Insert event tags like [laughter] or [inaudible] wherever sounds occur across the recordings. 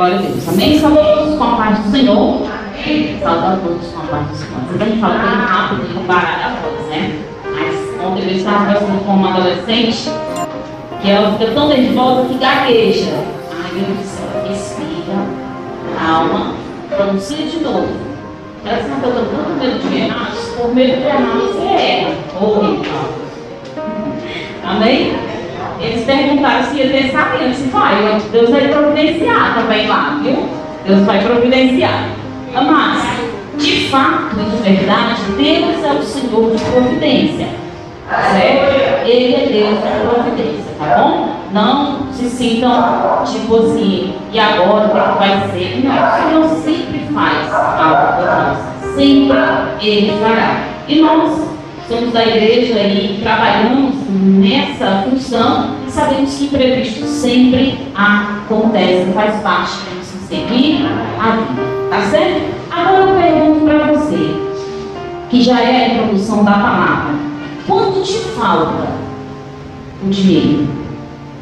Glória a Deus. Amém? Saudamos com a paz do Senhor. Saudamos todos com a paz do Senhor. Às vezes a gente fala bem rápido e comparar a voz, né? Mas ontem eu estava conversando com uma adolescente que ela fica tão nervosa que gagueja. Deus do céu, respira, calma, pronuncia de novo. Ela disse, mas eu estou tanto medo de errar, por medo de errar você erra. Ou. [laughs] Amém? Eles perguntaram se ia ter saído. Eu disse, vai, Deus vai providenciar também lá, viu? Deus vai providenciar. Mas, de fato de verdade, Deus é o Senhor de providência. Certo? Ele é Deus de providência, tá bom? Não se sintam tipo assim, e agora o que vai ser? Não, o Senhor sempre faz algo por nós. Sempre Ele fará. E nós somos da igreja e trabalhamos nessa função sabemos que imprevisto sempre acontece, faz parte de nos seguir a vida. Tá certo? Agora eu pergunto para você, que já é a introdução da palavra: quanto te falta o dinheiro?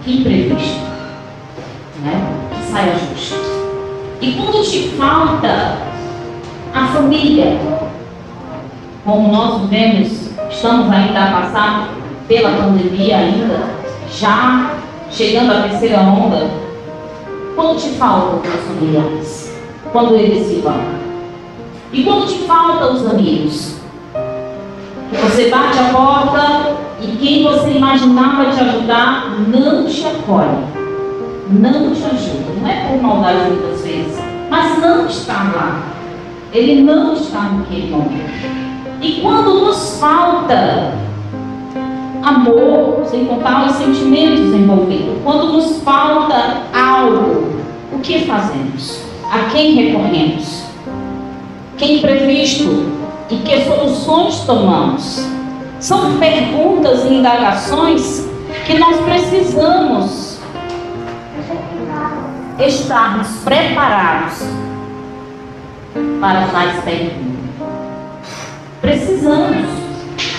Que imprevisto? Né? Que saia justo. E quando te falta a família? Como nós vivemos estamos ainda a passar pela pandemia ainda, já chegando à terceira onda, quando te faltam os familiares? Quando eles se vão? E quando te faltam os amigos? Você bate a porta e quem você imaginava te ajudar não te acolhe, não te ajuda. Não é por maldade muitas vezes, mas não está lá. Ele não está naquele momento. E quando nos falta amor, sem contar os sentimentos envolvidos, quando nos falta algo, o que fazemos? A quem recorremos? Quem previsto e que soluções tomamos? São perguntas e indagações que nós precisamos estarmos preparados para tais perguntas. Precisamos.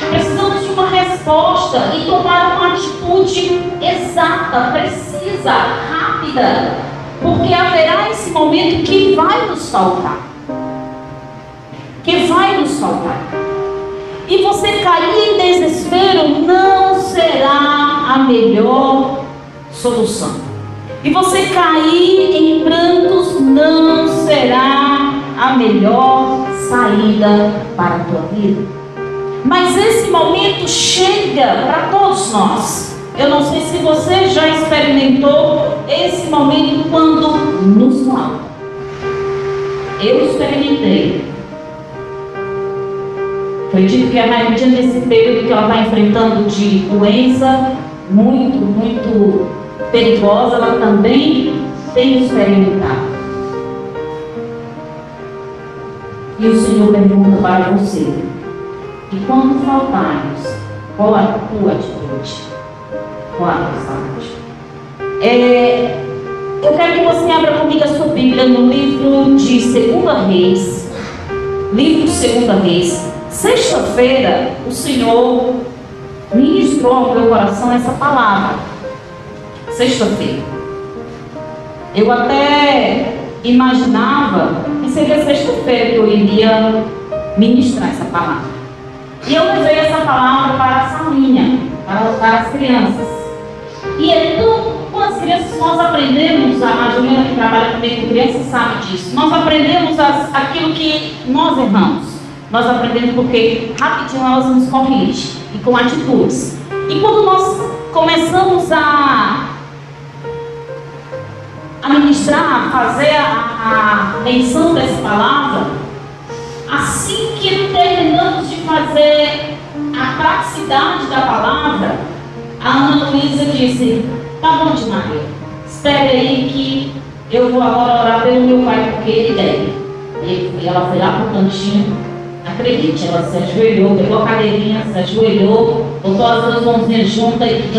Precisamos de uma resposta e tomar uma atitude exata, precisa, rápida. Porque haverá esse momento que vai nos faltar. Que vai nos faltar. E você cair em desespero não será a melhor solução. E você cair em prantos não será a melhor saída para a tua vida. Mas esse momento chega para todos nós. Eu não sei se você já experimentou esse momento quando nos falta. Eu experimentei. Foi dito que a Maria, nesse período que ela está enfrentando de doença muito, muito perigosa, ela também tem experimentado. E o Senhor pergunta para você: e quando faltarmos, qual a tua atitude? Qual a tua? É, eu quero que você abra comigo a sua Bíblia no livro de Segunda Reis. Livro de Segunda Reis. Sexta-feira, o Senhor ministrou ao meu coração essa palavra. Sexta-feira. Eu até imaginava que seria sexta-feira que eu iria ministrar essa palavra. E eu levei essa palavra para a salinha, para, para as crianças. E então, com as crianças, nós aprendemos, a Juliana que trabalha comigo com crianças sabe disso, nós aprendemos as, aquilo que nós erramos. Nós aprendemos porque rapidinho elas nos corrigem e com atitudes. E quando nós começamos a a ministrar, a fazer a, a menção dessa palavra, assim que terminamos de fazer a praticidade da palavra, a Ana Luísa disse, tá bom de Maria, espere aí que eu vou agora orar pelo meu pai, porque ele deve. E ela foi lá para o cantinho, acredite, ela se ajoelhou, pegou a cadeirinha, se ajoelhou, botou as duas mãozinhas juntas e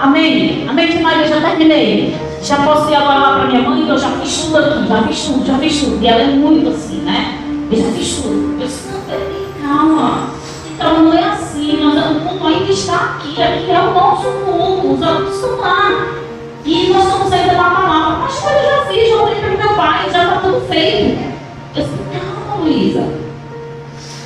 Amém. Amém, Maria, já terminei. Já posso ir agora lá para minha mãe, eu já fiz tudo aqui, já fiz tudo, já fiz tudo. E ela é muito assim, né? Eu já fiz tudo. Eu disse, não, peraí, calma. Então não é assim, nós, o mundo ainda está aqui, aqui é o nosso mundo, os outros estão lá. E nós estamos saindo da palavra. Mas eu já fiz, já falei para meu pai, já está tudo feito. Eu disse, calma, Luísa.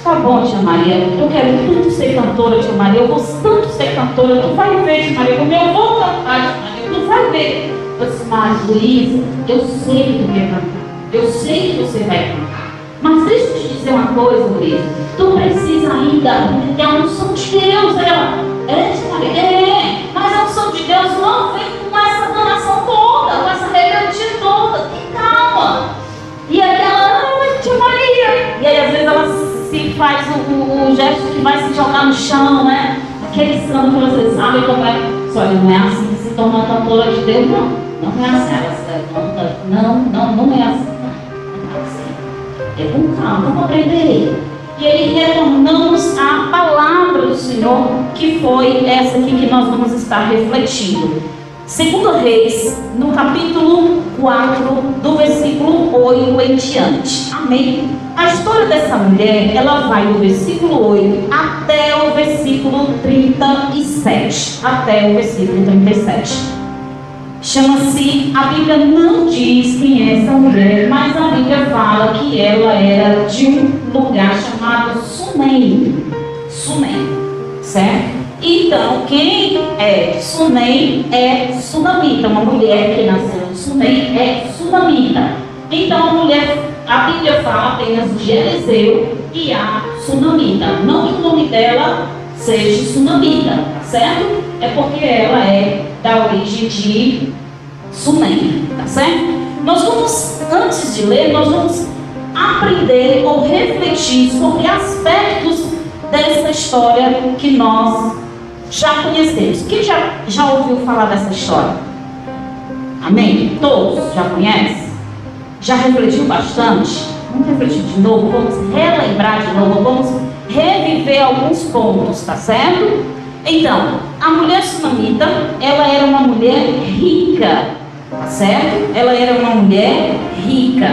Tá bom, tia Maria, eu quero tanto ser cantora, tia Maria, eu vou tanto ser cantora, tu vai ver, tia Maria, como eu vou cantar, tia Maria, tu vai ver. Disse, mas Luísa, eu sei que tu quer cantar, eu sei que você vai cantar. Mas deixa eu te dizer uma coisa, Luísa, tu precisa ainda ter a unção de Deus. Ela, é, tia Maria, é, mas a unção de Deus não vem com essa danação toda, com essa rebeldia toda, tem calma. E aí ela, ah, tia Maria, e aí às vezes ela se faz o, o, o, gesto que vai se jogar no chão, né? Aquele santo que vocês sabem como é. Só não é assim que se torna cantora de Deus, não. Não é assim. Não, não, não é assim. É com calma, vamos aprender. E aí retornamos à palavra do Senhor, que foi essa aqui que nós vamos estar refletindo. Segundo Reis, no capítulo 4, do versículo 8 em diante. Amém? A história dessa mulher, ela vai do versículo 8 até o versículo 37. Até o versículo 37. Chama-se, a Bíblia não diz quem é essa mulher, mas a Bíblia fala que ela era de um lugar chamado Sunem. Sunem, certo? Então, quem é Sunem é sunamita. Uma mulher que nasceu em Sunem é sunamita. Então, a mulher a Bíblia fala apenas de Eliseu e a Sunamita. Não que o nome dela seja Sunamita, certo? É porque ela é da origem de Sunem, tá certo? Nós vamos, antes de ler, nós vamos aprender ou refletir sobre aspectos dessa história que nós já conhecemos. Quem já, já ouviu falar dessa história? Amém? Todos já conhecem? Já refletiu bastante? Vamos refletir de novo, vamos relembrar de novo, vamos reviver alguns pontos, tá certo? Então, a mulher sunamita, ela era uma mulher rica, tá certo? Ela era uma mulher rica.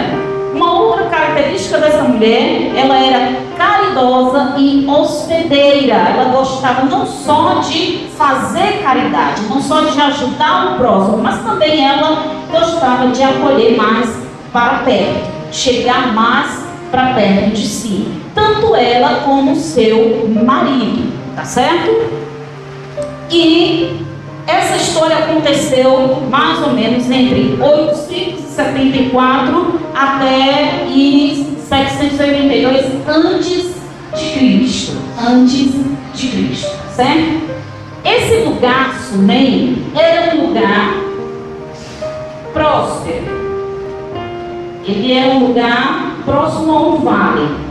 Uma outra característica dessa mulher, ela era caridosa e hospedeira. Ela gostava não só de fazer caridade, não só de ajudar o próximo, mas também ela gostava de acolher mais para perto, chegar mais para perto de si, tanto ela como seu marido, tá certo? E essa história aconteceu mais ou menos entre 874 até e 782 antes de Cristo, antes de Cristo, certo? Esse lugar, Sunem, era um lugar próspero, ele é um lugar próximo a um vale.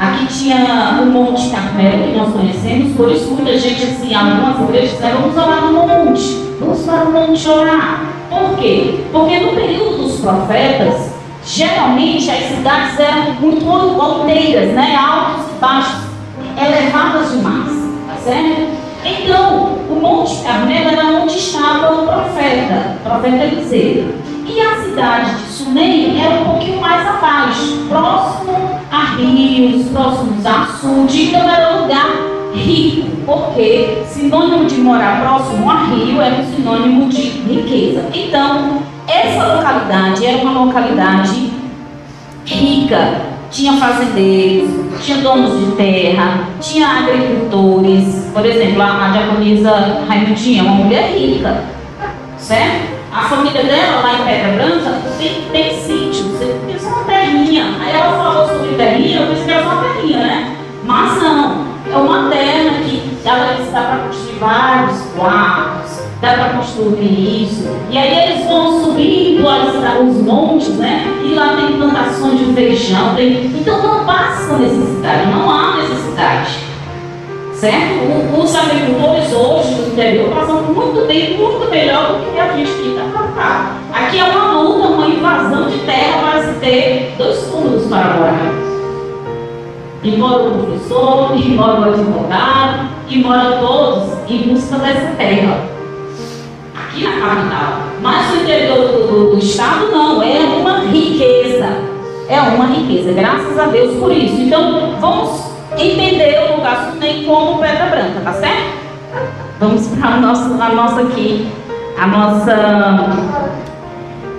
Aqui tinha o Monte Carmelo, que nós conhecemos, por isso muita gente, assim, algumas igrejas disseram, vamos orar no monte, vamos para o monte orar. Por quê? Porque no período dos profetas, geralmente as cidades eram muito alteiras, né? altos e baixos, elevadas demais, tá certo? Então, o Monte Carmelo era onde estava o profeta, o profeta Eliseu. E a cidade de Sunem era um pouquinho mais abaixo, próximo a rios, próximos a açude, então era um lugar rico, porque sinônimo de morar próximo a rio era um sinônimo de riqueza. Então, essa localidade era uma localidade rica, tinha fazendeiros, tinha donos de terra, tinha agricultores. Por exemplo, a diaconisa Raimundinha, uma mulher rica, certo? A família dela, lá em Pedra Branca, tem, tem sítio, tem só uma terrinha. Aí ela falou sobre terrinha, eu pensei que era só uma terrinha, né? Mas não, é uma terra que ela disse dá para construir vários quartos, dá para construir isso. E aí eles vão subindo os montes, né? E lá tem plantações de feijão. Tem... Então não passa necessidade, não há necessidade certo? Os agricultores hoje do interior passam muito bem, muito melhor do que a gente que está. Aqui é uma luta, uma invasão de terra para se ter dois fundos para morar. E mora o professor, e mora o advogado, e mora todos em busca dessa terra. Aqui na capital. Mas no interior do, do, do estado não, é uma riqueza. É uma riqueza, graças a Deus por isso. Então, vamos entender nem como pedra branca, tá certo? Vamos para a nossa, aqui, a nossa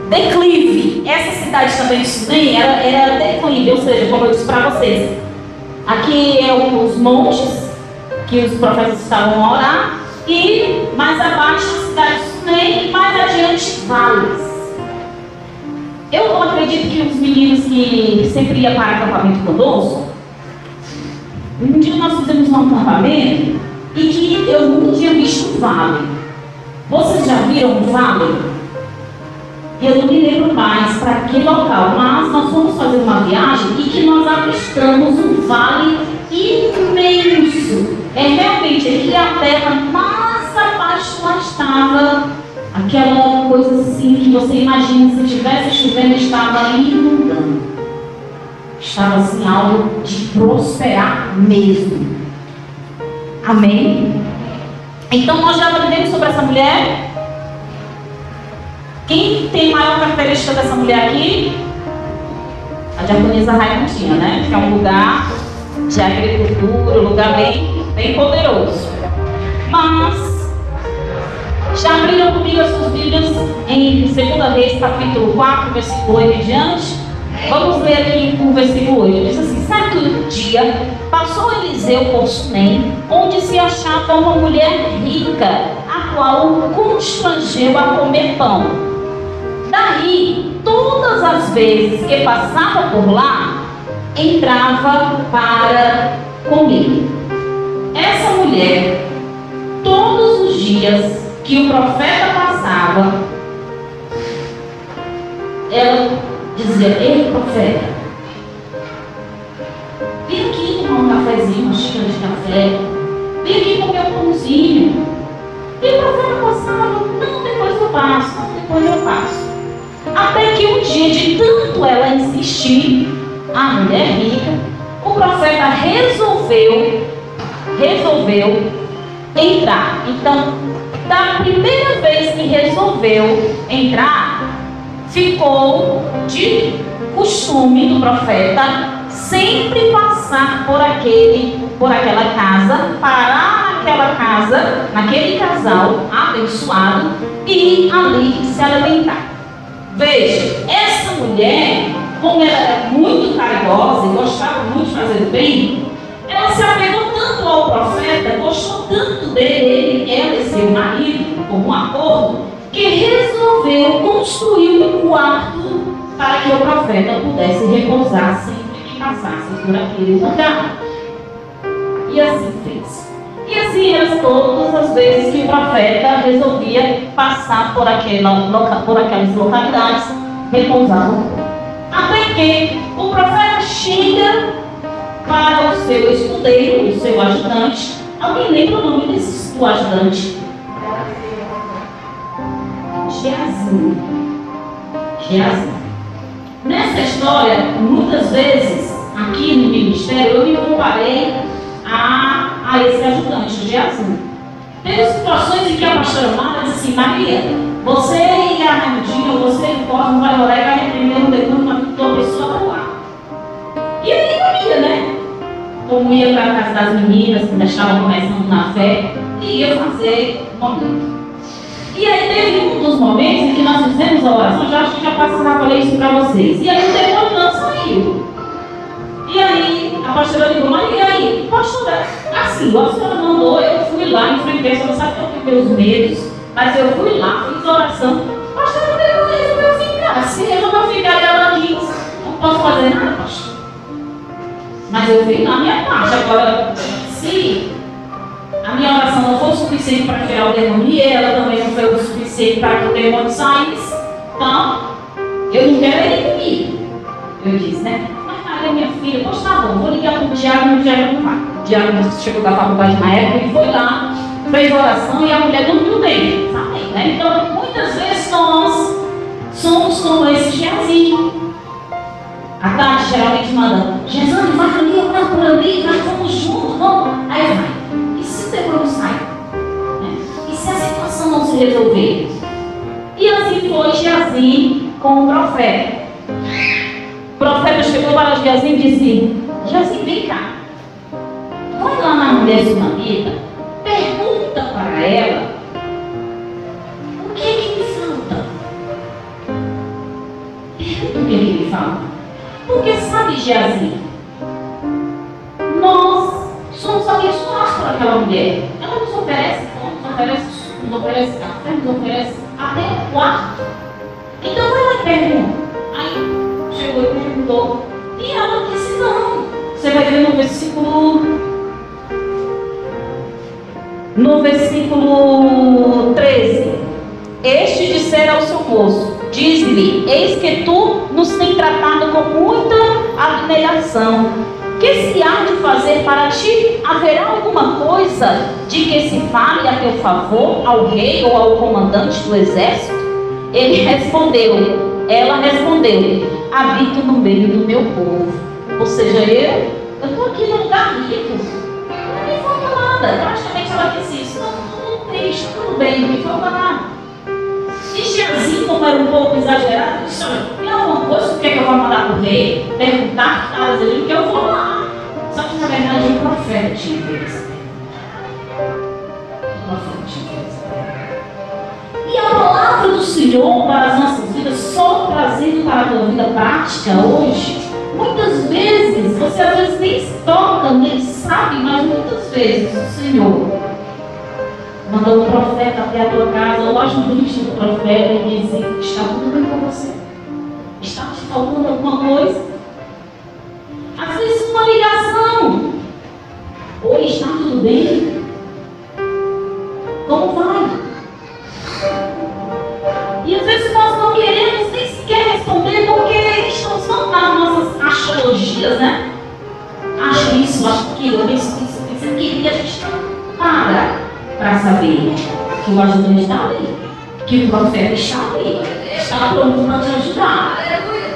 declive. Essa cidade também de Sunem era, declive, ou seja, como eu disse para vocês, aqui é os montes que os profetas estavam a orar, e mais abaixo a cidade de Sunem, e mais adiante vales. Eu acredito que os meninos que sempre iam para acampamento conosco, um dia nós fizemos um acampamento e que eu nunca tinha visto um vale. Vocês já viram um vale? Eu não me lembro mais para que local, mas nós fomos fazer uma viagem e que nós avistamos um vale imenso. É realmente aqui a terra mais abaixo lá estava aquela coisa assim que você imagina se estivesse chovendo estava inundando. Estava assim algo de prosperar mesmo. Amém? Então nós já aprendemos sobre essa mulher quem tem maior característica dessa mulher aqui? A diaconisa Raimundinha, né? Que é um lugar de agricultura, um lugar bem, bem poderoso. Mas, já abriram comigo as suas Bíblias em 2 Reis, capítulo 4, versículo 8 e diante? Vamos ler aqui o versículo 8. Diz assim: Certo dia, passou Eliseu por Sunem, onde se achava uma mulher rica, a qual constrangeu a comer pão. Daí, todas as vezes que passava por lá, entrava para comer. Essa mulher, todos os dias que o profeta passava, ela dizia: Ei, profeta, vem aqui tomar um cafezinho, uma xícara de café, vem aqui comer um pãozinho. E o profeta passava: Não, depois eu passo, depois eu passo. Até que um dia, de tanto ela insistir, a mulher rica, o profeta resolveu, resolveu entrar. Então, da primeira vez que resolveu entrar, ficou de costume do profeta sempre passar por aquele, por aquela casa, parar naquela casa, naquele casal abençoado e ali se alimentar. Veja, essa mulher, como ela era muito caridosa e gostava muito de fazer bem, ela se apegou tanto ao profeta, gostou tanto dele, ela e seu marido, como um acordo, que resolveu construir um quarto para que o profeta pudesse repousar sempre que passasse por aquele lugar. E assim fez. E assim era todas as vezes que o profeta resolvia passar por, aquela, por aquelas localidades, repousava. Até que o profeta chega para o seu escudeiro, o seu ajudante. Alguém lembra o nome desse do ajudante? Geazi. Geazi. Nessa história, muitas vezes, aqui no ministério, eu me comparei a a esse ajudante, o Geazi. Teve situações em que a pastora Mara disse assim, Maria, você e a Raimundinha, você e o Cosmo vai orar e vai repreender um decano para tua pessoa para lá. E aí eu ia, né? Como ia para a casa das meninas que estavam começando na fé, e ia fazer um momento. E aí teve dos momentos em que nós fizemos a oração, já acho que já passava isso para vocês. E aí o demônio não saiu. E aí a pastora ligou, mas e aí? Pastora, assim, a senhora mandou, eu fui lá, enfrentei, você não sabe que eu fiquei os medos, mas eu fui lá, fiz oração. Pastora, eu resolveu ficar. Assim, resolveu ficar e ela disse, não posso fazer nada, pastor. Mas eu fiz na minha parte. Agora, se a minha oração não foi suficiente para tirar o demônio e ela também não foi o suficiente para que o demônio saísse, então eu não quero ele comigo. Eu disse, né? Maria, minha filha, pois tá bom, vou ligar para o Diário e o Diário não vai. O Diário chegou da faculdade na época e foi lá, fez oração e a mulher dormiu bem, sabe? Né? Então, muitas vezes nós somos como esse Geazinho. A tarde geralmente manda, Jesus, vai ali, orar por ali, nós vamos juntos, vamos. Aí vai. E se o tempo não sai? se a situação não se resolver? E assim foi Geazi com o profeta. O profeta chegou para Geazi e disse: Geazi, vem cá. Vai lá na mulher vida, pergunta para ela o que é que me falta. Pergunta o que é que me falta. Porque sabe, Geazi, nós somos abençoados por aquela mulher. Oferece até quarto. Então ela pergunta. Aí chegou e perguntou. E ela disse não. Você vai ver no versículo. No versículo 13. Este dissera ao seu moço: Diz-lhe, eis que tu nos tem tratado com muita admiração. Que se há de fazer para ti? Haverá alguma coisa de que se fale a teu favor ao rei ou ao comandante do exército? Ele respondeu, ela respondeu: Habito no meio do meu povo. Ou seja, eu estou aqui no lugar rico. Não me falta nada. Praticamente ela disse isso. Não, tudo triste, tudo bem, não me falta nada. E Geazi, como era um pouco exagerado, disse: Olha, tem alguma coisa que, é que eu vou mandar para o rei? Perguntar que está que eu vou lá. Profeta tinha feito E a palavra do Senhor para as nossas vidas, só trazendo para a tua vida prática hoje, muitas vezes, você às vezes nem toca, nem sabe, mas muitas vezes o Senhor mandou um profeta até a tua casa, olha no Cristo do profeta e diz: Está tudo bem com você? Está te faltando alguma coisa? Que o profeta está ali, está pronto para te ajudar,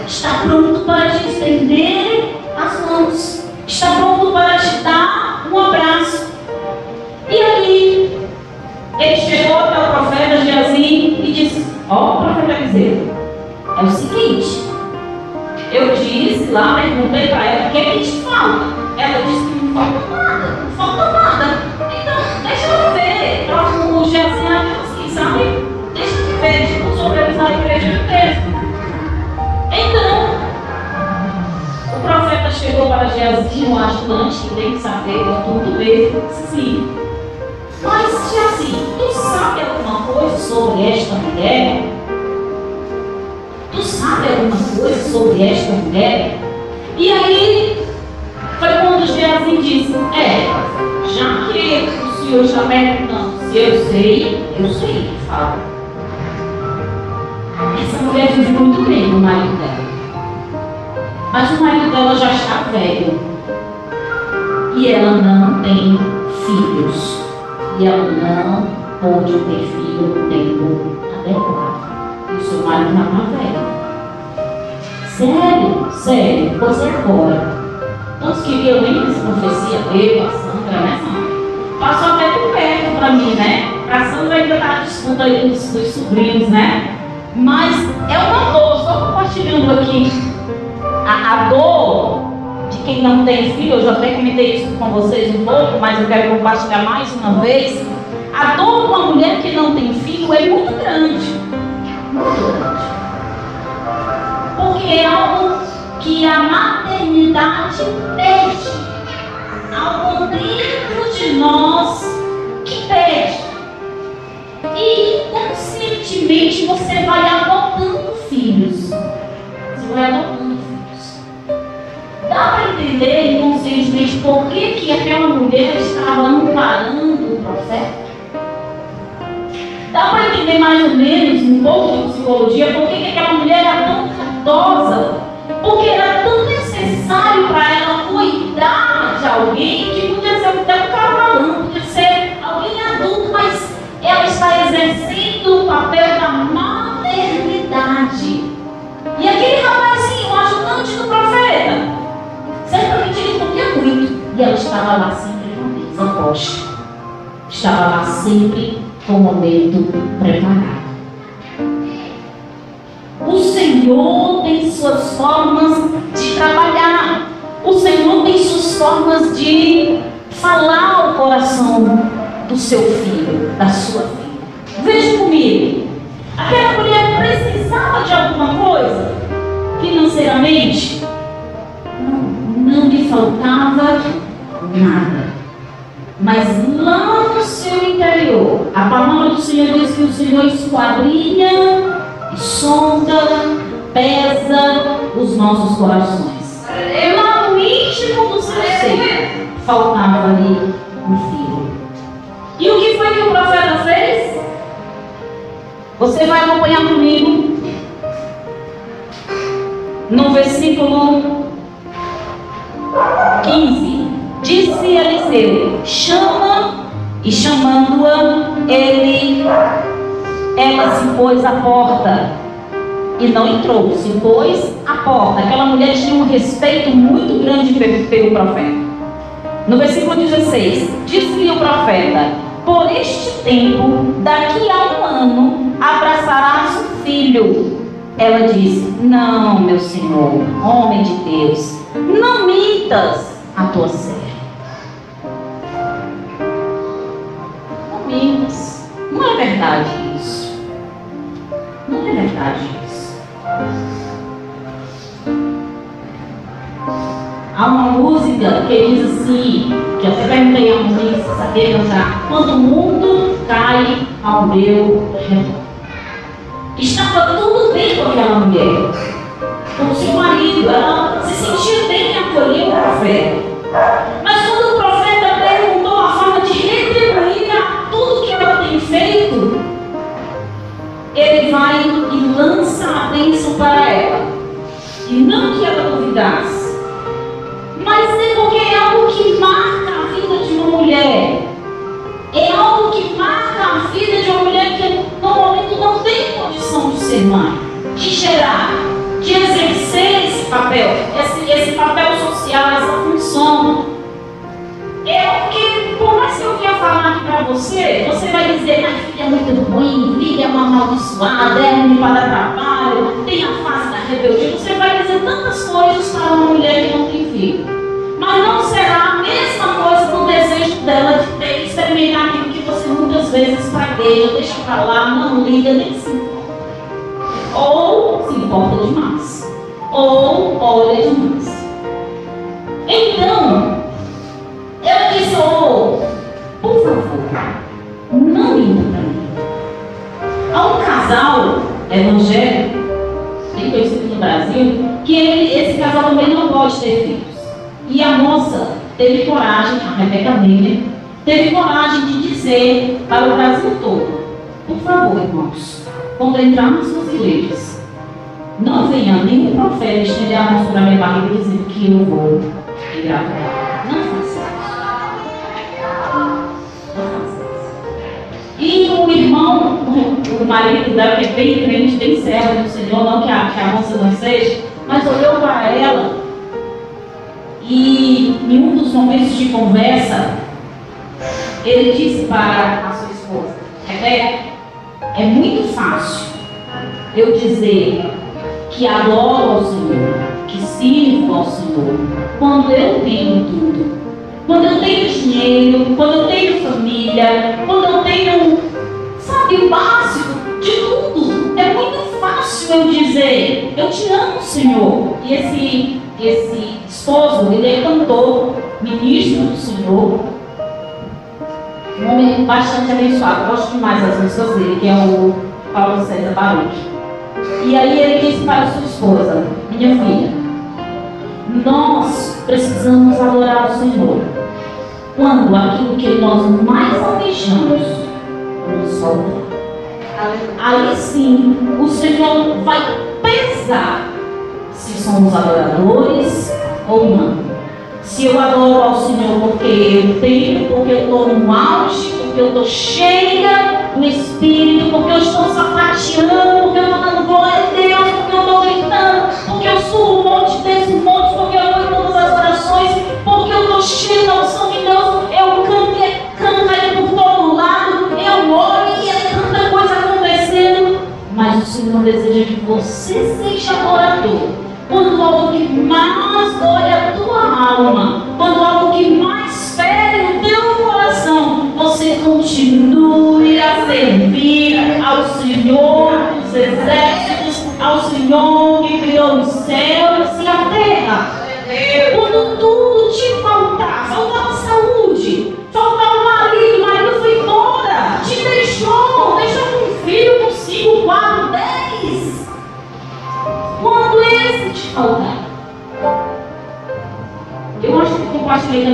está pronto para te estender as mãos, está pronto para te dar um abraço. E aí, ele chegou até o profeta Geazi e disse: Ó, oh, profeta Eliseu, é o seguinte, eu disse lá, perguntei para ela tudo mesmo. Sim. Mas, Geazi, tu sabe alguma coisa sobre esta mulher? Tu sabe alguma coisa sobre esta mulher? E aí, foi quando Geazi disse: É, já que o senhor está perguntando eu sei, eu sei, fala. Essa mulher vive muito bem o marido dela. Mas o marido dela já está velho. E ela não pode ter filho no tempo adequado. E o seu marido já está velho. Sério? Sério? Pois é agora. Todos queriam nem essa profecia, eu, a Sandra, né, Sandra? passou até por perto para mim, né? A Sandra ainda está disputa aí dos, dos sobrinhos, né? Mas é uma dor, só compartilhando aqui. A, a dor quem não tem filho, eu já até comentei isso com vocês um pouco, mas eu quero compartilhar mais uma vez. A dor de uma mulher que não tem filho é muito grande. Muito grande. Porque é algo que a maternidade pede algo dentro de nós que pede. E inconscientemente você vai adotando filhos. Você vai adotando. Dá para entender inconscientemente por que, que aquela mulher estava amparando o profeta? Dá para entender mais ou menos um pouco de psicologia por que, que aquela mulher era tão cardosa? Porque era tão necessário para ela cuidar de alguém que podia ser até um cavalão, podia ser alguém adulto, mas ela está exercendo o papel da maternidade. E aquele rapazinho, o ajudante do profeta, E ela estava lá sempre com a posta. Estava lá sempre com o momento preparado. O Senhor tem suas formas de trabalhar. O Senhor tem suas formas de falar ao coração do seu filho, da sua filha. Veja comigo. Aquela mulher precisava de alguma coisa financeiramente? Não. faltava nada. Mas lá no seu interior, a palavra do Senhor diz que o Senhor esquadrinha, sonda, pesa os nossos corações. Lá no íntimo do seu ser, faltava ali um filho. E o que foi que o profeta fez? Você vai acompanhar comigo no versículo 15. Disse Eliseu: Chama, e chamando-a, ele, ela se pôs à porta e não entrou, se pôs à porta. Aquela mulher tinha um respeito muito grande pelo profeta. No versículo 16, disse-lhe o profeta: Por este tempo, daqui a um ano, abraçarás o filho. Ela disse: Não, meu senhor, homem de Deus, não mintas a tua serva. Não é verdade isso. Não é verdade isso. Há uma música que diz assim, que até perguntei a música, sabia cantar, quando o mundo cai ao meu redor. Estava tudo bem com aquela mulher. Com seu marido. Ela se sentia bem em acolher o profeta. Ele vai e lança a bênção para ela. E não que ela duvidasse. Mas é porque é algo que marca a vida de uma mulher. É algo que marca a vida de uma mulher que normalmente não tem condição de ser mãe, de gerar, de exercer esse papel, esse, esse papel social, essa função. É o que, por mais que eu venha falar aqui para você, você vai dizer, minha filha é muito ruim, filha é uma amaldiçoada, é ruim para trabalho, tem a face da rebeldia. Você vai dizer tantas coisas para uma mulher que não tem filho. Mas não será a mesma coisa no desejo dela de ter, experimentar aquilo que você muitas vezes pragueia, deixa para lá, não liga, nem se importa. Ou se importa demais. Ou olha demais. Então, ela disse, oh, por favor, não liga para mim. Há um casal evangélico, bem conhecido no Brasil, que ele, esse casal também não pode ter filhos. E a moça teve coragem, a Rebeca Miller, teve coragem de dizer para o Brasil todo: por favor, irmãos, quando entrar nas igrejas, não venha nenhum profeta estender a mão sobre a minha barriga dizendo que eu vou engravidar. O marido dela, que é bem crente, bem servo do Senhor, não que a, que a moça não seja, mas olhou para ela e em um dos momentos de conversa, ele disse para a sua esposa: Rebeca, é muito fácil eu dizer que adoro ao Senhor, que sirvo ao Senhor, quando eu tenho tudo. Quando eu tenho dinheiro, quando eu tenho família, quando eu tenho, o básico de tudo. É muito fácil eu dizer, eu te amo, Senhor. E esse, esse esposo, ele é cantor, ministro do Senhor. Um homem bastante abençoado. Gosto demais das músicas dele, que é o Paulo César Baruch. E aí ele disse para sua esposa, minha filha, nós precisamos adorar o Senhor. Quando aquilo que nós mais almejamos nos falta. Aí sim, o Senhor vai pesar se somos adoradores ou não. Se eu adoro ao Senhor porque eu tenho, porque eu estou no auge, porque eu estou cheia do Espírito, porque eu estou sapateando, porque eu estou dando glória a Deus, porque eu estou gritando, porque eu subo um monte Mas o Senhor deseja que você seja adorador quando algo que mais dói a tua alma,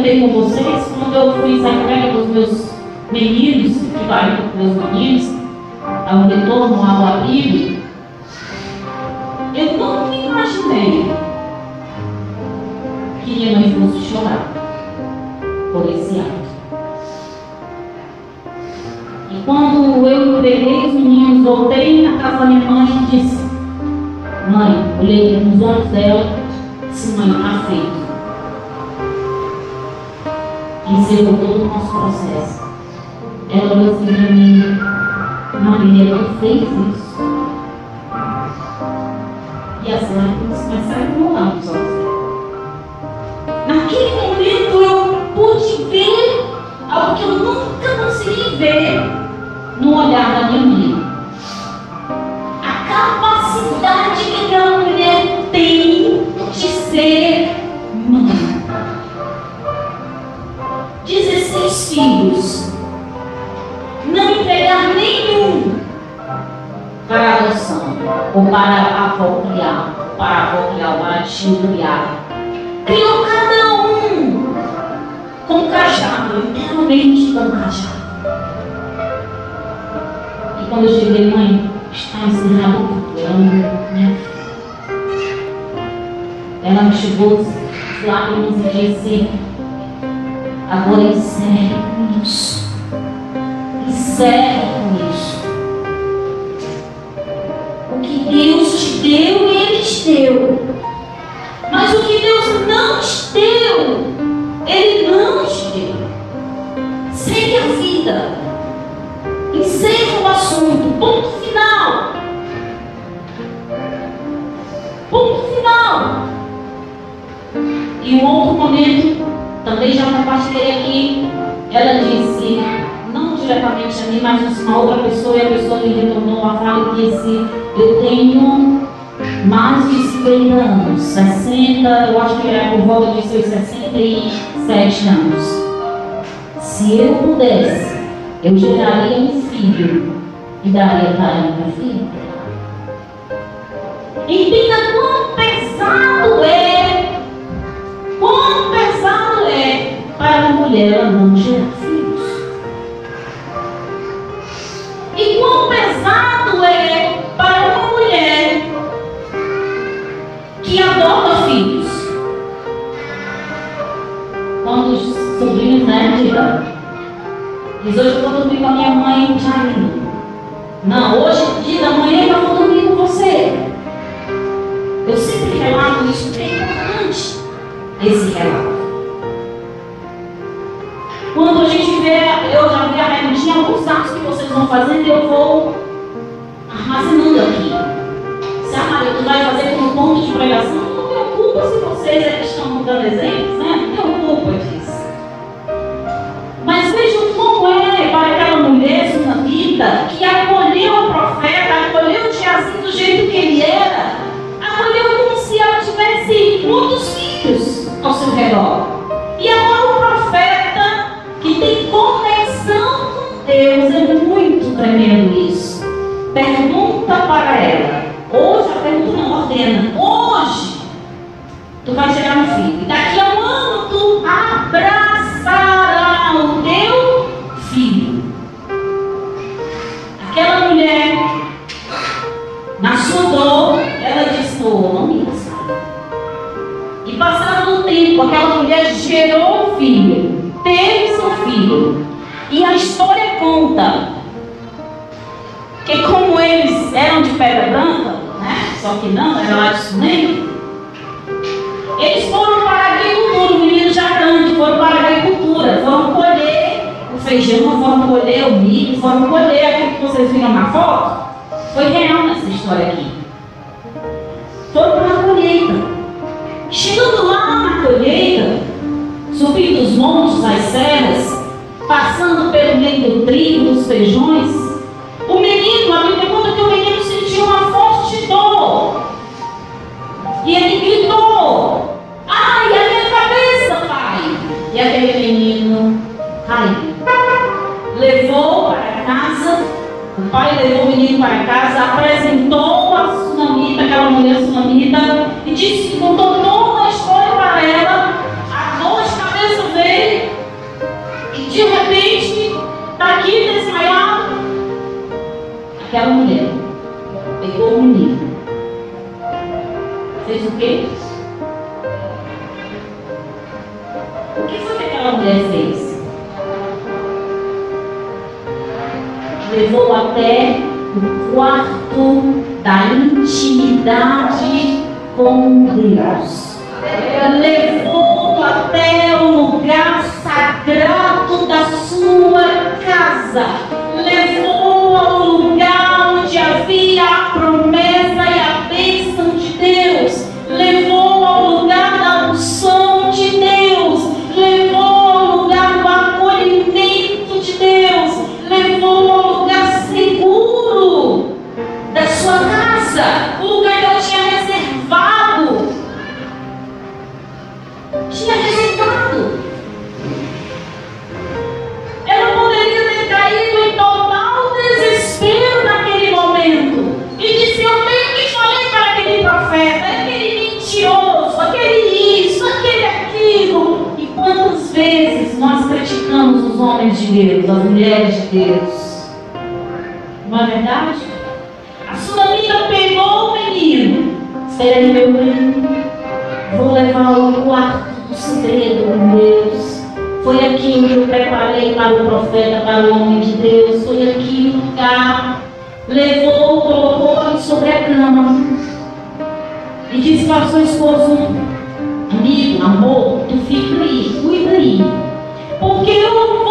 com vocês, quando eu fui sair entrega dos meus meninos, que vai com meus meninos, ao retorno ao abrigo, eu me imaginei que minha mãe fosse chorar por esse ato. E quando eu entreguei os meninos, voltei na casa da minha mãe e disse, mãe, olhei nos olhos dela, disse, mãe, está Encerrou todo o nosso processo. Ela olhou assim para mim, Maria, tu fez isso. A avó criar, para a avó criar, a tio criar. Criou cada um com cajado, literalmente com cajado. E quando eu cheguei, mãe, está ensinado tudo. Ela minha Ela me chegou as lágrimas e disse, agora encerre com isso. Encerre com isso. Deu. Mas o que Deus não te deu, Ele não te deu. Segue a vida. Encerra o assunto. Ponto final. Ponto final. E um outro momento, também já compartilhei aqui, ela disse, não diretamente a mim, mas uma outra pessoa, e a pessoa me retornou a fala e disse, eu tenho mais de 50 anos, 60, eu acho que era por volta de seus 67 anos. Se eu pudesse, eu geraria um filho e daria para minha filha. Entenda quão pesado é, quão pesado é para uma mulher não gerar digam, diz hoje eu vou dormir com a minha mãe, Jair. Não, hoje diz amanhã eu vou dormir com você. Eu sempre relato isso, é importante esse relato. Quando a gente vê, eu já vi a regra, alguns atos que vocês vão fazendo, eu vou armazenando aqui. Se a Maria vai fazer como ponto de pregação, não preocupa se vocês estão dando exemplos, né? Não preocupa disso. Que acolheu o profeta, acolheu o Tiazinho do jeito que ele era, acolheu como se ela tivesse muitos filhos ao seu redor. E agora o profeta que tem conexão com Deus, é muito tremendo isso. Pergunta para ela. Hoje a pergunta não ordena. Hoje tu vai gerar um filho. Daqui a um ano tu abraçará a história conta que como eles eram de pedra branca, né? Só que não, era lá de Sunem, eles foram para a agricultura, o menino já grande, foram para a agricultura, foram colher o feijão, foram colher o milho, foram colher aquilo que vocês viram na foto. Foi real nessa história aqui. Foram para a colheita. Chegando lá na colheita, subindo os montes, as serras, passando pelo meio do trigo, dos feijões, homens de Deus, as mulheres de Deus. Não é verdade? A sunamita pegou o menino. Serei meu menino. Vou levá-lo ao quarto do segredo, com Deus. Foi aquilo que eu preparei para o profeta, para o homem de Deus. Foi aqui o lugar. Levou, colocou sobre a cama. E disse para sua esposa: Amigo, amor, tu fica aí, cuida aí. Porque eu não vou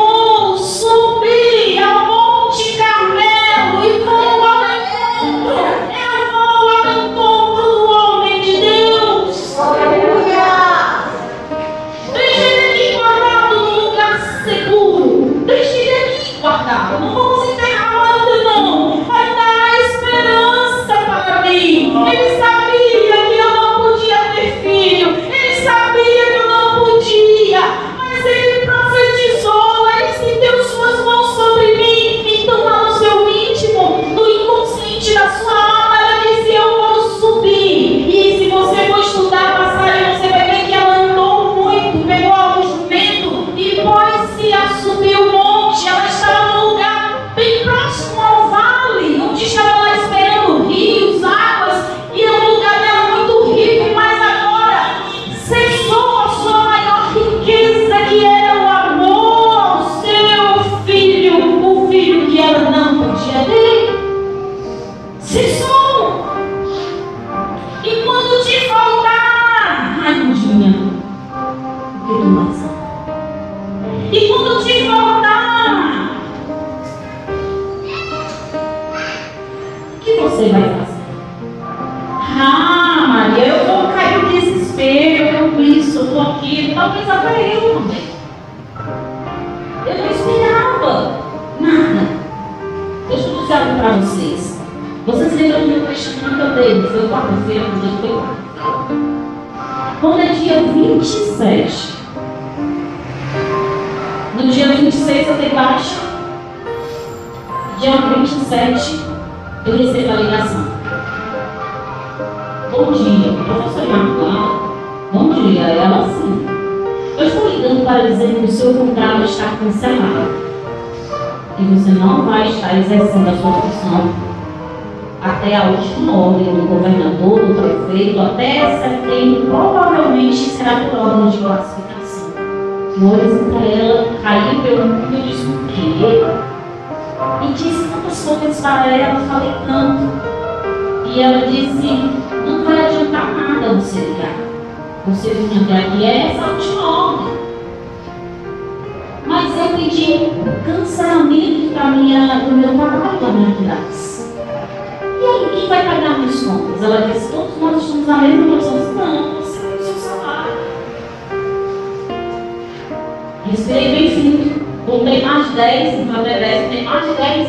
Respirei bem fundo. Contei mais de 10, não é 10, contei mais de 10.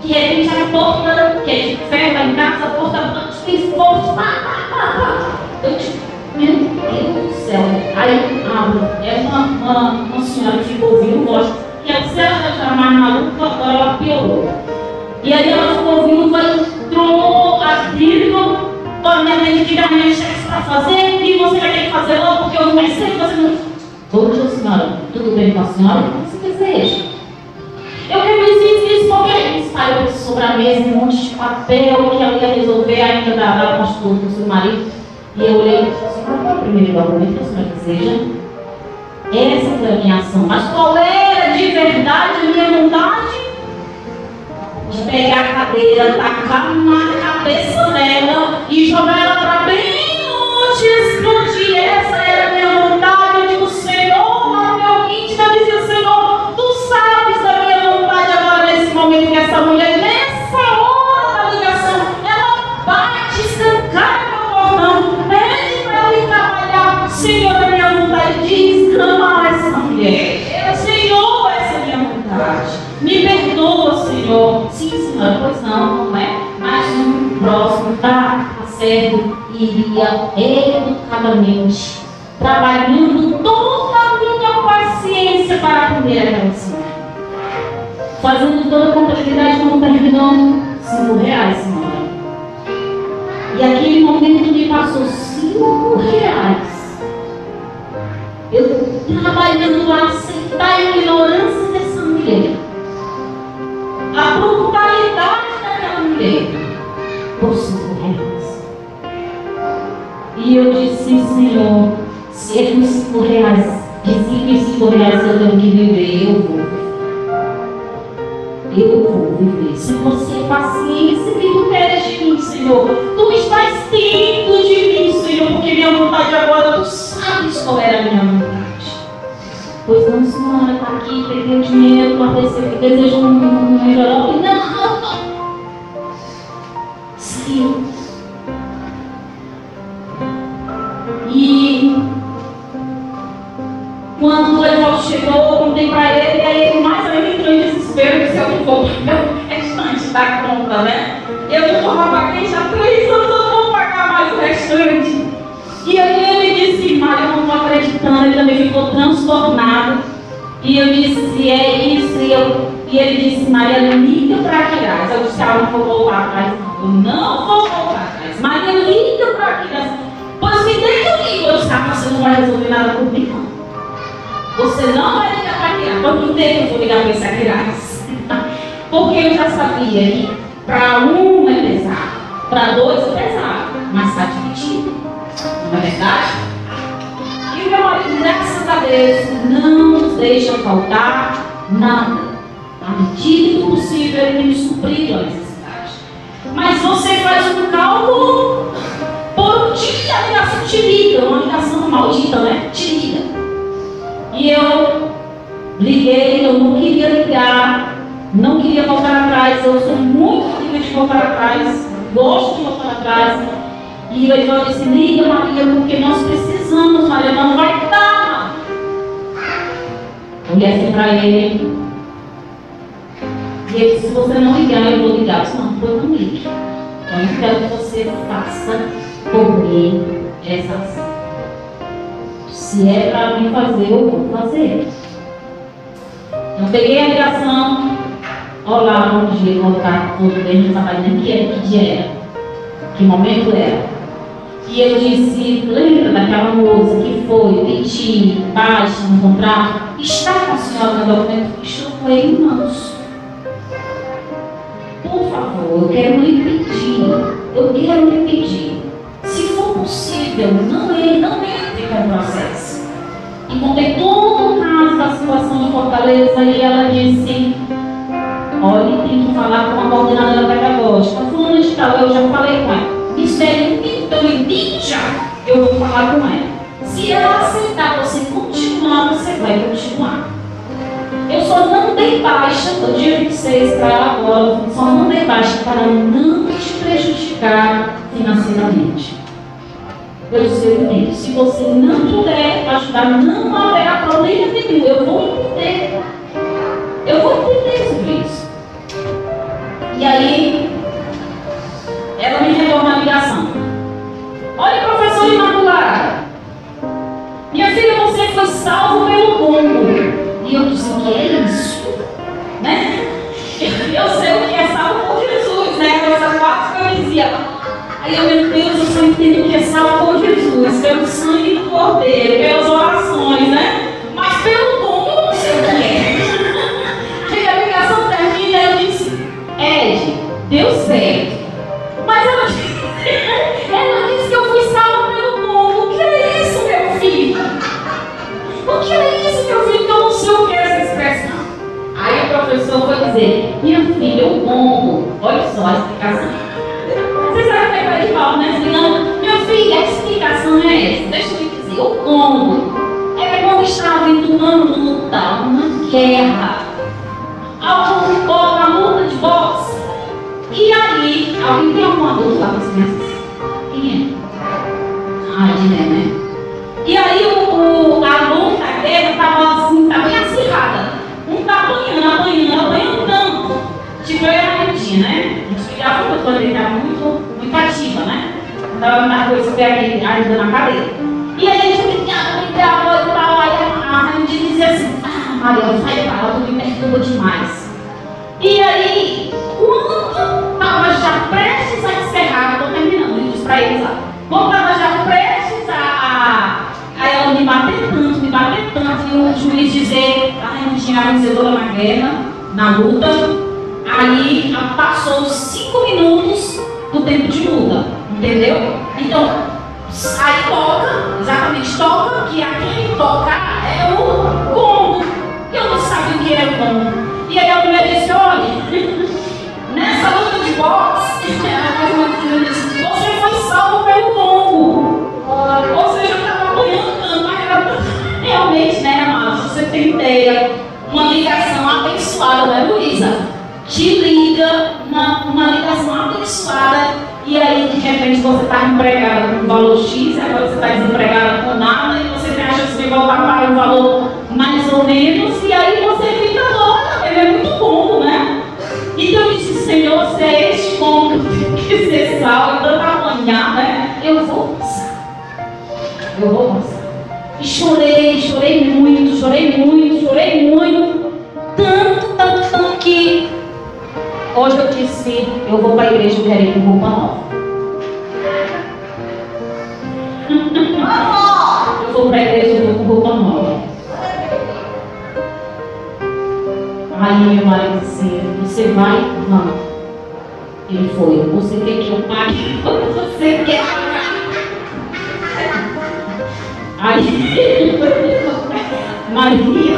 Que de repente a porta, que é de ferro em casa, a porta bate forte. Pá, pá, pá, pá. Eu tipo, meu Deus do céu. Aí eu abro. É uma, uma, uma senhora que ficou ouvindo voz. Que a senhora já mais maluca, agora ela piorou. E aí ela ficou ouvindo voz, trombou as bíblias. Olha, minha mãe antigamente minha isso para fazer. E você vai ter que fazer logo, porque eu não sei, você não. Hoje, senhora tudo bem com a senhora? O que você deseja? Eu queria que isso, qualquer isso. Aí eu sobre a mesa, um monte de papel que ela ia resolver ainda da, da postura do seu marido. E eu olhei e disse, qual é o primeiro documento que a senhora deseja? Essa foi a minha ação. Mas qual era de verdade a minha vontade? De pegar a cadeira, tacar na cabeça dela e jogar ela para bem longe, explodir essa essa mulher, nessa hora da ligação, ela bate, escancara meu cordão, pede para ela ir trabalhar. Senhor, a minha vontade diz, ama essa mulher. Senhor, essa é a minha vontade. Me perdoa, Senhor. Sim, Senhor, pois não, não é? Mas um próximo tá, tá certo, iria educadamente, trabalhando toda a minha paciência para atender aquela senhora. Fazendo toda a contabilidade como terminou cinco reais, senhora. E aquele momento me passou cinco reais. Eu trabalhando a aceitar a ignorância dessa mulher. A brutalidade daquela mulher. Por cinco reais. E eu disse, Senhor, se é por cinco reais, de cinco em cinco reais eu tenho que viver, eu vou. Eu vou viver. Se você é paciência que tu queres de mim, Senhor, tu estás tendo de mim, Senhor, porque minha vontade agora tu sabes qual era a minha vontade. Pois não, senhora, está aqui, perdeu dinheiro, apareceu que deseja um, um envelope. Não! Sim. E quando o Evaldo chegou, eu contei para ele, e aí disse, eu não vou pagar o restante da conta, né? Eu não vou pagar três anos, eu não vou pagar mais o restante. E aí ele disse, Maria, eu não estou acreditando, ele também ficou transtornado. E eu disse, é isso, e, eu, e ele disse, Maria, liga para Quiraz. Eu disse, ah, não vou voltar atrás. Eu não vou voltar atrás. Maria, liga para Quiraz. Pois me deixa ligo. Eu disse, ah, você não vai resolver nada não. Você não vai ligar para Quiraz. Por que que eu vou ligar para esse Quiraz? Porque eu já sabia que para um é pesado, para dois é pesado, mas está dividido. Não é verdade? E o meu marido, graças a Deus, não nos deixa faltar nada. Na medida do possível, ele me supriu a necessidade. Mas você faz um cálculo por um dia, a ligação liga, uma ligação maldita, né? Liga. E eu liguei, eu não queria ligar, não queria voltar atrás. Eu sou muito amiga de voltar atrás, gosto de voltar atrás. E o Evaldo disse, liga Maria, porque nós precisamos, Maria, não vai dar. Olhei assim para ele. E ele disse, se você não ligar, eu vou ligar. Eu disse, não, não ligue. Eu quero que você faça por mim essa ação. Se é para mim fazer, eu vou fazer. Eu peguei a ligação. Olá, bom dia, colocar tudo bem, sabia nem que, era, que dia era. Que momento era. E eu disse, lembra daquela moça que foi pedir baixa no contrato? Está com a senhora no documento? Estou com ele em mãos. Por favor, eu quero lhe pedir, eu quero lhe pedir, se for possível, não, não entre com o processo. E contei todo o caso da situação de Fortaleza e ela disse, olha, tem que falar com a coordenadora pedagógica. Fulano de tal, eu já falei com ela. Espere então e já eu vou falar com ela. Se ela aceitar você continuar, você vai continuar. Eu só não dei baixa do dia 26 para agora, só não dei baixa para não te prejudicar financeiramente. Eu disse. Se você não puder ajudar, não haverá problema nenhum. Eu vou estava já prestes a, a ela me bater tanto, me bater tanto, e o juiz dizer, a Rainha tinha vencedora na guerra, na luta, aí passou cinco minutos do tempo de luta, entendeu? Então, Aí toca, exatamente toca, que aquele tocar é o combo. Eu não sabia o que era o combo. E aí a mulher disse, olha, [laughs] nessa luta de boxe, [laughs] você Ou seja, eu estava apanhando tanto, mas era realmente, né, amados, você tem ideia, uma ligação abençoada, né, Luísa? Te liga uma, uma ligação abençoada e aí, de repente, você está empregada com valor X, agora você está desempregada com nada, e você acha que você vai voltar para um valor mais ou menos, e aí você fica ele é muito bom, né? Então eu disse, Senhor, se é este bom que ser salvo, e tanta apanhar, né? Chorei, chorei muito, chorei muito, chorei muito. Tanto, tanto, tanto que Hoje eu disse, eu vou para a igreja querer com roupa nova. eu vou para a igreja com roupa nova. Aí meu marido disse, você vai? Não. Ele foi, você quer que eu pague? Você quer? [laughs] Aí, Maria,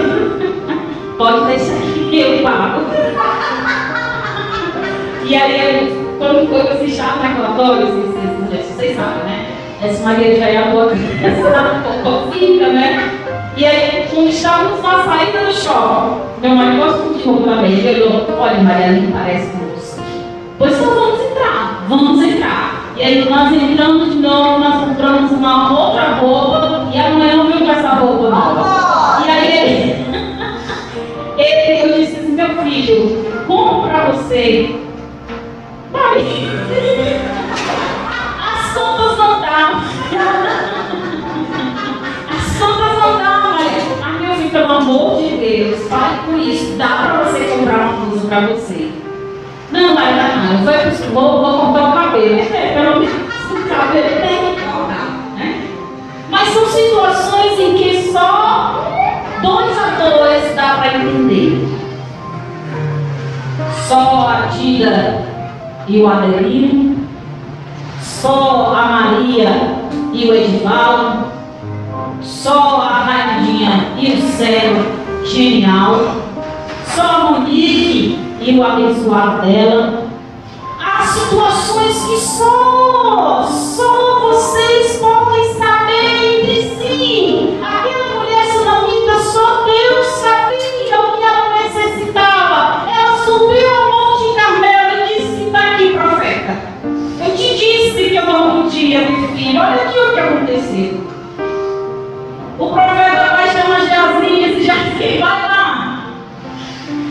pode deixar que eu pago. E aí, quando foi para esse chá naquela torre, vocês, sabem, né? Essa Maria já é a boa fica, né? E aí, quando estávamos na saída do shopping, meu marido de roupa também, ele olhou, olha, Maria, nem parece com você. Pois então vamos entrar, vamos entrar. E aí nós entramos de novo, nós compramos uma outra roupa, você Pai, as contas não dão. As contas não Maria. Mas meu filho, pelo amor de Deus, pare com isso. Dá para você comprar uma blusa para você. Não, vai dar não. Eu vou, vou cortar o cabelo. É, pelo menos o cabelo tem que cortar. Né? Mas são situações em que só dois atores dá para entender. Só a tira e o Adelino, só a Maria e o Edivaldo, só a Raidinha e o céu genial, só a Monique e o abençoado dela. Há situações que só, só vocês podem olha aqui o que aconteceu. O profeta vai chamar Geazi e diz, Geazi, vai lá.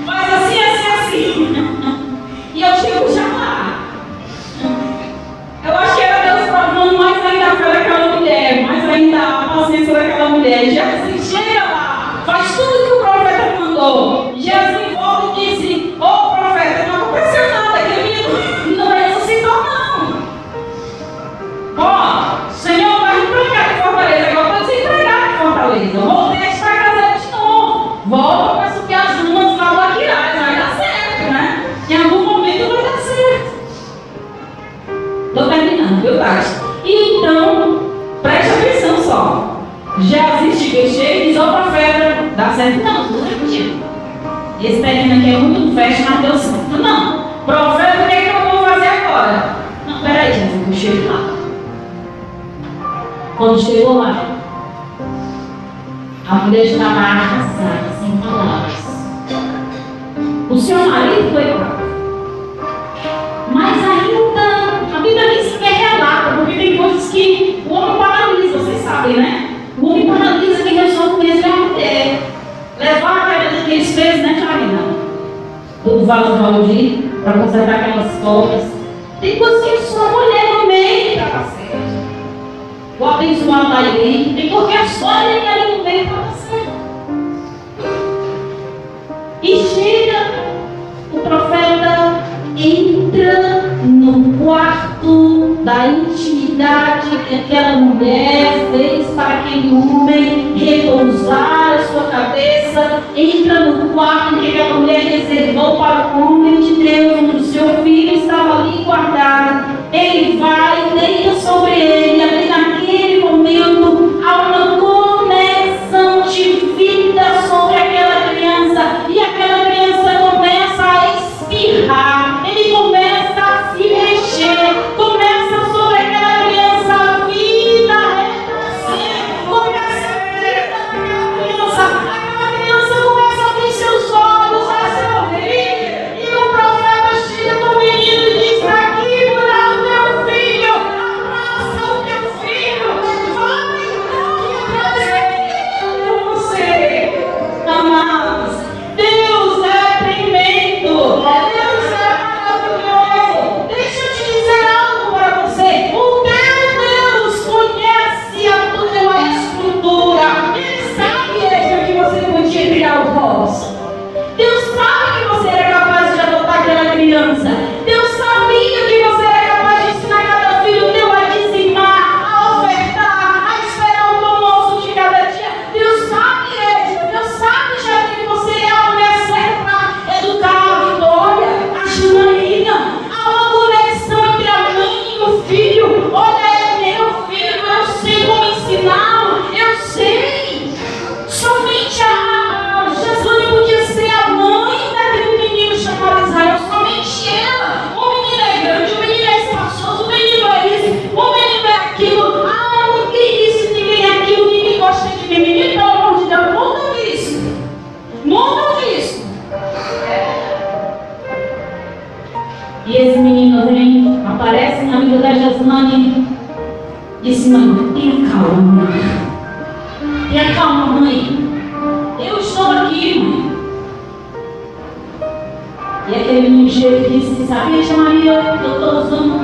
Faz assim, assim, assim. [laughs] e eu chego já lá. Eu acho que era Deus provando mais ainda a fé daquela mulher, mais ainda a paciência daquela mulher. Geazi, chega lá, faz tudo que o profeta mandou. Então, preste atenção só. Jazis de e diz ao profeta, dá certo? Não, tudo é contigo. Esse terreno aqui é muito fértil, mas deu certo. Não, profeta, o que, é que eu vou fazer agora? Não, peraí, Jazis, eu chego lá. Quando chegou lá, a mulher estava arrasada, sem palavras. O seu marido foi lá. que o homem paralisa, vocês sabem, né? O homem paralisa que resolve mesmo é, levar a queda que eles fez, né, Karina? Do Valo Valdir, para consertar aquelas cobras. Tem coisas que só a mulher no meio para tá certo. O abençoado tá da lei, tem porque a história ele ali no meio para tá certo. E chega o profeta entra no quarto da intimidade que aquela mulher fez para aquele homem repousar a sua cabeça, entra no quarto que aquela mulher reservou para o homem de Deus, onde o seu filho estava ali guardado. Ele 하나님 예수님 일카 tenha calma, mãe eu estou aqui mãe e aquele menino disse sabe Maria eu estou usando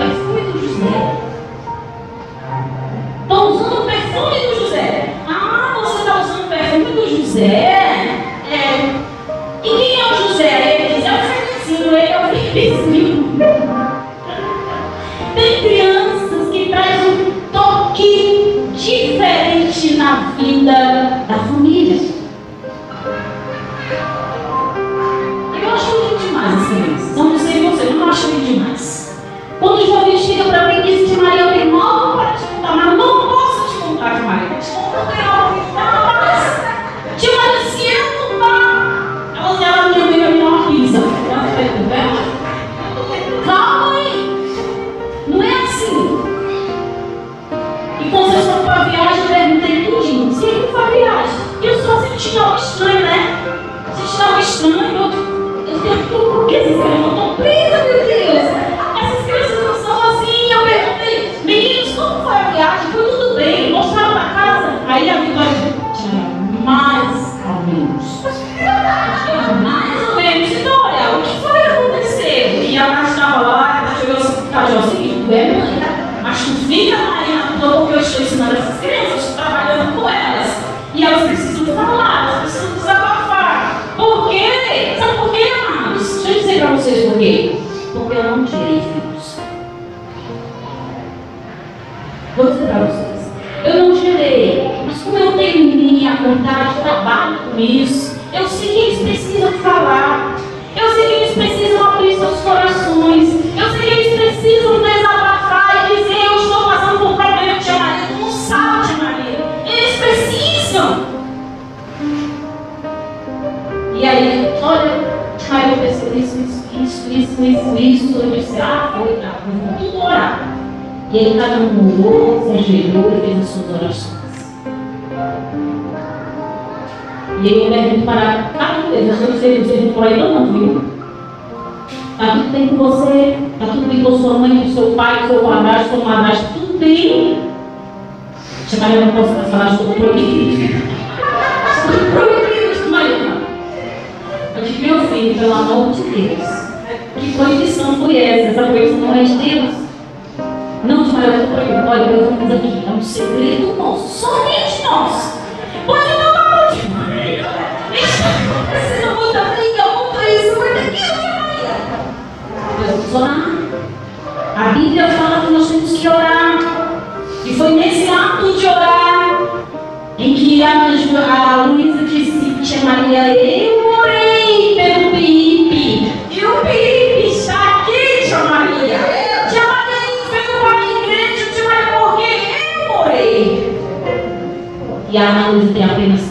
E aí cada um orou, se e fez as suas orações. E aí eu pergunto para cada um deles, eu não sei se vocês por aí não, viu? Está tudo bem com você, está tudo bem com sua mãe, com seu pai, com seu padrasto, sua madrasta, tudo bem. Chamar eu não posso falar, estou proibido. Estou proibido, Maria. Eu disse, meu filho, pelo amor de Deus, que proibição foi essa? Essa proibição não é de Deus. Diz aqui, é um segredo nosso, somente nosso. Pode não dar muito. Precisa muita briga, muito isso, muito aquilo, Maria. Deus precisa orar. A Bíblia fala que nós temos que orar. E foi nesse ato de orar em que a, a Luísa disse, tia Maria, eu E a Ana Luísa tem apenas